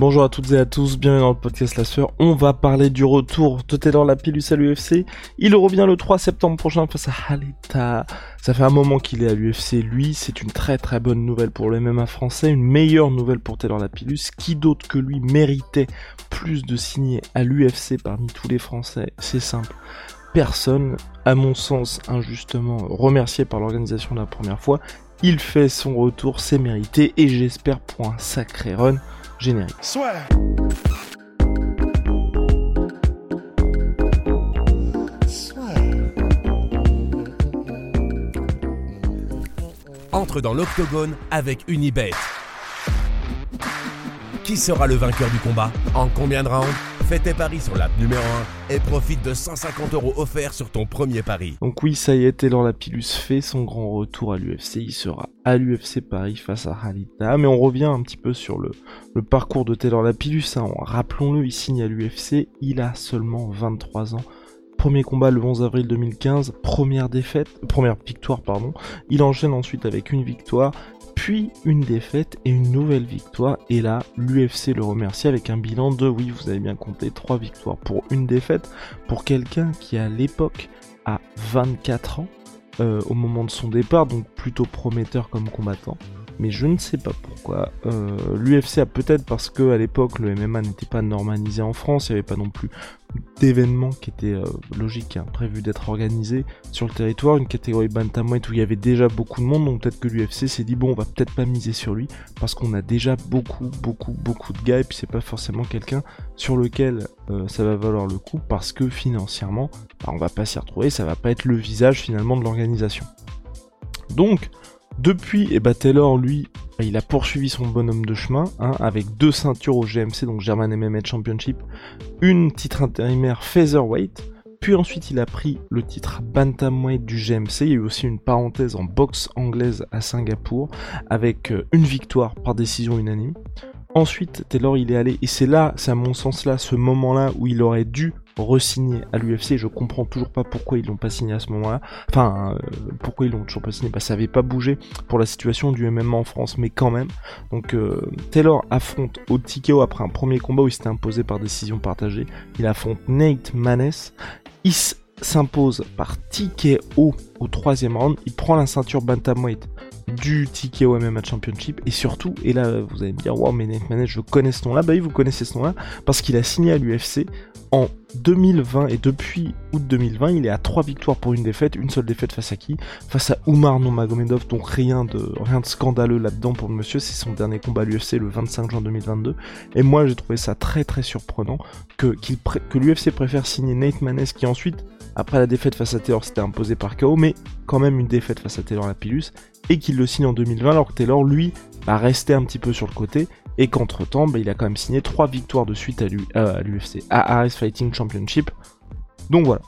Bonjour à toutes et à tous, bienvenue dans le podcast La Sœur. On va parler du retour de Taylor Lapillus à l'UFC. Il revient le 3 septembre prochain face à Haleta. Ça fait un moment qu'il est à l'UFC, lui. C'est une très très bonne nouvelle pour le MMA français, une meilleure nouvelle pour Taylor Lapillus. Qui d'autre que lui méritait plus de signer à l'UFC parmi tous les Français? C'est simple personne, à mon sens injustement remercié par l'organisation la première fois. Il fait son retour, c'est mérité, et j'espère pour un sacré run générique. Entre dans l'octogone avec Unibet. Qui sera le vainqueur du combat? En combien de rounds? Fais tes paris sur l'app numéro 1 et profite de 150 euros offerts sur ton premier pari. Donc oui, ça y est, Taylor Lapillus fait son grand retour à l'UFC. Il sera à l'UFC Paris face à Halita. Mais on revient un petit peu sur le, parcours de Taylor Lapillus. Hein. Rappelons-le, il signe à l'UFC. Il a seulement 23 ans. Premier combat le 11 avril 2015, première défaite, première victoire pardon. Il enchaîne ensuite avec une victoire, puis une défaite et une nouvelle victoire. Et là, l'UFC le remercie avec un bilan de, oui, vous avez bien compté, 3 victoires pour une défaite. Pour quelqu'un qui à l'époque a 24 ans, euh, au moment de son départ, donc plutôt prometteur comme combattant. Mais je ne sais pas pourquoi. Euh, L'UFC a peut-être parce que à l'époque le MMA n'était pas normalisé en France, il n'y avait pas non plus d'événements qui étaient euh, logiques, hein, prévus d'être organisés sur le territoire, une catégorie bantamweight où il y avait déjà beaucoup de monde, donc peut-être que l'UFC s'est dit bon on va peut-être pas miser sur lui parce qu'on a déjà beaucoup beaucoup beaucoup de gars et puis c'est pas forcément quelqu'un sur lequel euh, ça va valoir le coup parce que financièrement bah, on va pas s'y retrouver, ça va pas être le visage finalement de l'organisation. Donc depuis, eh bah Taylor, lui, il a poursuivi son bonhomme de chemin, hein, avec deux ceintures au GMC, donc German MMA Championship, une titre intérimaire Featherweight, puis ensuite il a pris le titre Bantamweight du GMC, il y a eu aussi une parenthèse en boxe anglaise à Singapour, avec euh, une victoire par décision unanime. Ensuite, Taylor il est allé, et c'est là, c'est à mon sens là, ce moment-là où il aurait dû re-signer à l'UFC. Je comprends toujours pas pourquoi ils l'ont pas signé à ce moment-là. Enfin, euh, pourquoi ils l'ont toujours pas signé Bah, ça avait pas bougé pour la situation du MMA en France, mais quand même. Donc, euh, Taylor affronte au après un premier combat où il s'était imposé par décision partagée. Il affronte Nate Maness. Il s'impose par TKO au troisième round. Il prend la ceinture bantamweight du TKO MMA Championship et surtout, et là vous allez me dire, wow, mais Nate je connais ce nom-là. Bah oui, vous connaissez ce nom-là parce qu'il a signé à l'UFC en 2020 et depuis août 2020, il est à 3 victoires pour une défaite, une seule défaite face à qui? Face à Umar Nomagomedov, donc rien de rien de scandaleux là-dedans pour le monsieur, c'est son dernier combat à l'UFC le 25 juin 2022. Et moi, j'ai trouvé ça très très surprenant que que l'UFC préfère signer Nate Maness qui ensuite après la défaite face à Taylor, c'était imposé par KO, mais quand même une défaite face à Taylor Lapillus, et qu'il le signe en 2020, alors que Taylor, lui, va rester un petit peu sur le côté, et qu'entre-temps, bah, il a quand même signé 3 victoires de suite à l'UFC, à, RS Fighting Championship. Donc voilà.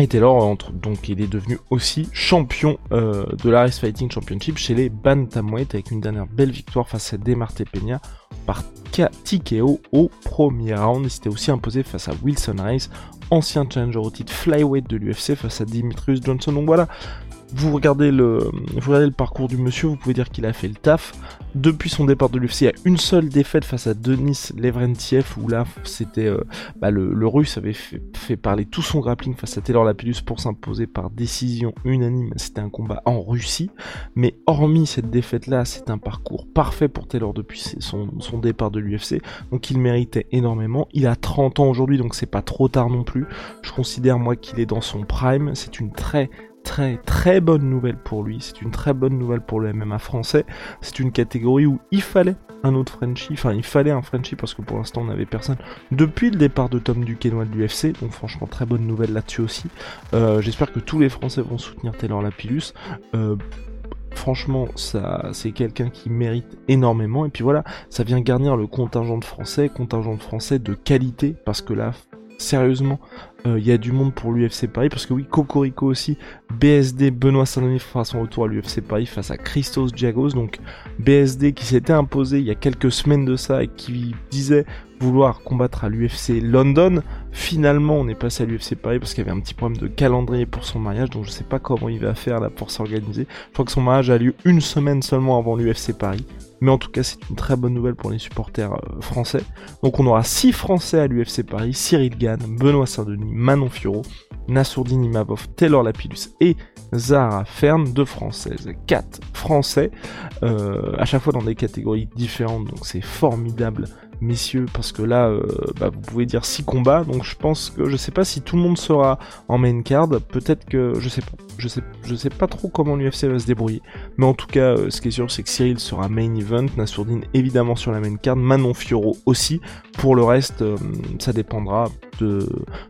Et Taylor, entre, donc il est devenu aussi champion euh, de l'Aris Fighting Championship chez les Bantamweight avec une dernière belle victoire face à Demarte Peña par TKO au premier round. Il s'était aussi imposé face à Wilson Rice ancien challenger au titre flyweight de l'UFC face à Dimitrius Johnson. Donc voilà, vous regardez le, vous regardez le parcours du monsieur, vous pouvez dire qu'il a fait le taf. Depuis son départ de l'UFC, il y a une seule défaite face à Denis Levrentiev, où là, c'était euh, bah, le, russe avait fait, parler tout son grappling face à Taylor Lapillus pour s'imposer par décision unanime. C'était un combat en Russie, mais hormis cette défaite-là, c'est un parcours parfait pour Taylor depuis son, son départ de l'UFC, donc il méritait énormément. Il a 30 ans aujourd'hui, donc c'est pas trop tard non plus. Je considère moi qu'il est dans son prime. C'est une très très très bonne nouvelle pour lui, c'est une très bonne nouvelle pour le MMA français, c'est une catégorie où il fallait un autre Frenchie, enfin il fallait un Frenchie parce que pour l'instant on n'avait personne depuis le départ de Tom Duquesnoy de l'UFC, donc franchement très bonne nouvelle là-dessus aussi. Euh, j'espère que tous les Français vont soutenir Taylor Lapillus. Euh, franchement, ça, c'est quelqu'un qui mérite énormément. Et puis voilà, ça vient garnir le contingent de français, contingent de français de qualité, parce que là, sérieusement, il euh, y a du monde pour l'UFC Paris, parce que oui, Cocorico aussi, BSD, Benoît Saint-Denis fera son retour à l'UFC Paris face à Christos Diagos, donc BSD qui s'était imposé il y a quelques semaines de ça et qui disait vouloir combattre à l'UFC London. Finalement, on est passé à l'UFC Paris parce qu'il y avait un petit problème de calendrier pour son mariage, donc je sais pas comment il va faire là pour s'organiser. Je crois que son mariage a lieu une semaine seulement avant l'UFC Paris. Mais en tout cas, c'est une très bonne nouvelle pour les supporters euh, français. Donc on aura 6 Français à l'UFC Paris, Cyril Gann, Benoît Saint-Denis, Manon Fioro, Nassourdine Imavov, Taylor Lapillus et Zara Fern, deux Françaises. 4 Français, euh, à chaque fois dans des catégories différentes, donc c'est formidable messieurs, parce que là, euh, bah, vous pouvez dire 6 combats, donc je pense que je sais pas si tout le monde sera en main card, peut-être que je sais pas, je sais, je sais pas trop comment l'UFC va se débrouiller, mais en tout cas, euh, ce qui est sûr, c'est que Cyril sera main event, Nassourdine évidemment sur la main card, Manon Fioro aussi. Pour le reste, euh, ça dépendra de,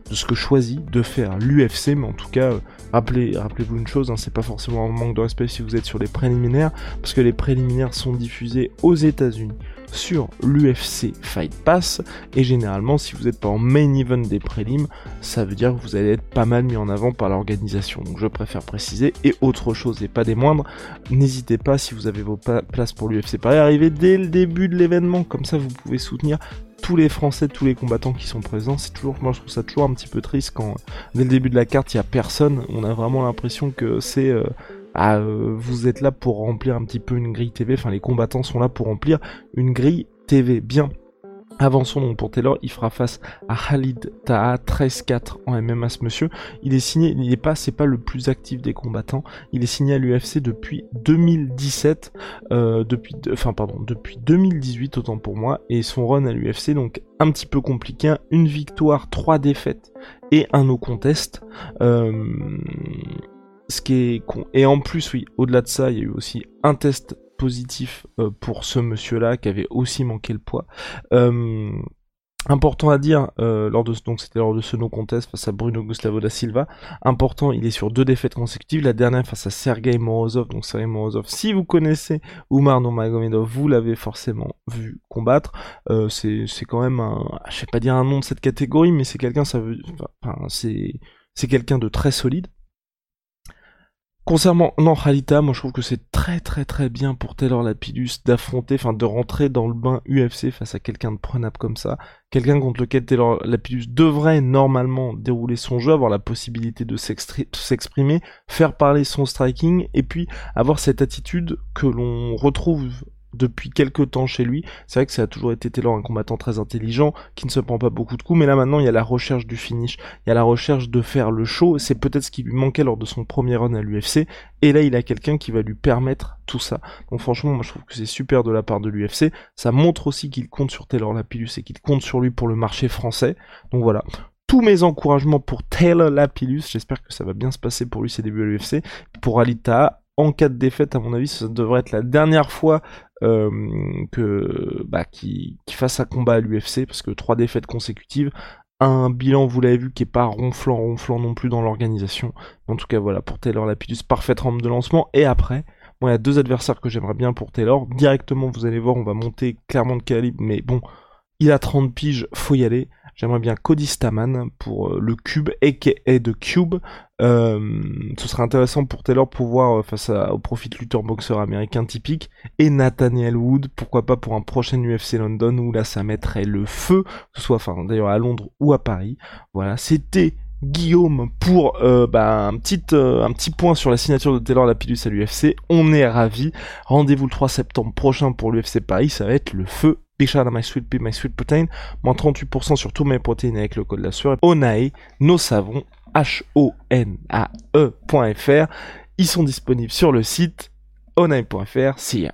de, ce que choisit de faire l'UFC, mais en tout cas, rappelez, rappelez-vous une chose, hein, c'est pas forcément un manque de respect si vous êtes sur les préliminaires, parce que les préliminaires sont diffusés aux États-Unis sur l'UFC Fight Pass. Et généralement, si vous n'êtes pas en main event des prélims, ça veut dire que vous allez être pas mal mis en avant par l'organisation. Donc je préfère préciser. Et autre chose, et pas des moindres, n'hésitez pas si vous avez vos places pour l'UFC Paris, arrivez dès le début de l'événement. Comme ça, vous pouvez soutenir tous les Français, tous les combattants qui sont présents. C'est toujours, moi je trouve ça toujours un petit peu triste quand dès le début de la carte il y a personne. On a vraiment l'impression que c'est euh, ah, euh, vous êtes là pour remplir un petit peu une grille TV, enfin les combattants sont là pour remplir une grille TV. Bien. Avançons donc pour Taylor, il fera face à Khalid Taha 13-4 en MMA monsieur. Il est signé, il est pas, c'est pas le plus actif des combattants. Il est signé à l'UFC depuis 2017, euh, depuis, enfin pardon, depuis 2018 autant pour moi. Et son run à l'UFC donc un petit peu compliqué, une victoire, trois défaites et un no contest. Euh, ce qui est con. Et en plus, oui, au-delà de ça, il y a eu aussi un test positif euh, pour ce monsieur-là qui avait aussi manqué le poids. Euh, important à dire euh, lors de donc c'était lors de ce no contest face à Bruno Gustavo da Silva. Important, il est sur deux défaites consécutives. La dernière face à Sergei Morozov. Donc Sergei Morozov, si vous connaissez Umar Nurmagomedov, vous l'avez forcément vu combattre. c'est c'est quand même un, je vais pas dire un nom de cette catégorie, mais c'est quelqu'un ça veut, enfin c'est c'est quelqu'un de très solide. Concernant non Khalita, moi je trouve que c'est très très très bien pour Taylor Lapidus d'affronter, enfin de rentrer dans le bain UFC face à quelqu'un de prenable comme ça, quelqu'un contre lequel Taylor Lapidus devrait normalement dérouler son jeu, avoir la possibilité de s'exprimer, faire parler son striking, et puis avoir cette attitude que l'on retrouve depuis quelques temps chez lui. C'est vrai que ça a toujours été Taylor un combattant très intelligent, qui ne se prend pas beaucoup de coups, mais là maintenant il y a la recherche du finish, il y a la recherche de faire le show, c'est peut-être ce qui lui manquait lors de son premier run à l'UFC, et là il a quelqu'un qui va lui permettre tout ça. Donc franchement moi je trouve que c'est super de la part de l'UFC, ça montre aussi qu'il compte sur Taylor Lapillus et qu'il compte sur lui pour le marché français. Donc voilà, tous mes encouragements pour Taylor Lapillus. J'espère que ça va bien se passer pour lui ses débuts à l'UFC. Pour Alita, en cas de défaite, à mon avis, ça devrait être la dernière fois euh, que bah, qui, fasse un combat à l'UFC parce que trois défaites consécutives, un bilan, vous l'avez vu, qui est pas ronflant, ronflant non plus dans l'organisation. En tout cas, voilà, pour Taylor Lapidus, parfaite rampe de lancement. Et après, moi, il y a deux adversaires que j'aimerais bien pour Taylor. Directement, vous allez voir, on va monter clairement de calibre, mais bon, il a 30 piges, faut y aller. J'aimerais bien Cody Staman pour euh, le Cube, aka de Cube. Euh, ce serait intéressant pour Taylor pour voir euh, face au profit lutteur boxeur américain typique. Et Nathaniel Wood, pourquoi pas pour un prochain UFC London où là ça mettrait le feu, que ce soit enfin d'ailleurs à Londres ou à Paris. Voilà, c'était Guillaume pour bah, un, petit, un petit point sur la signature de Taylor Lapidus à l'UFC. On est ravis. Rendez-vous le 3 septembre prochain pour l'UFC Paris. Ça va être le feu Big shout out my sweet pea, my sweet protein. Moins 38% sur tous mes protéines avec le code de la sueur. Onae, nos savons, H-O-N-A-E.fr. Ils sont disponibles sur le site ya.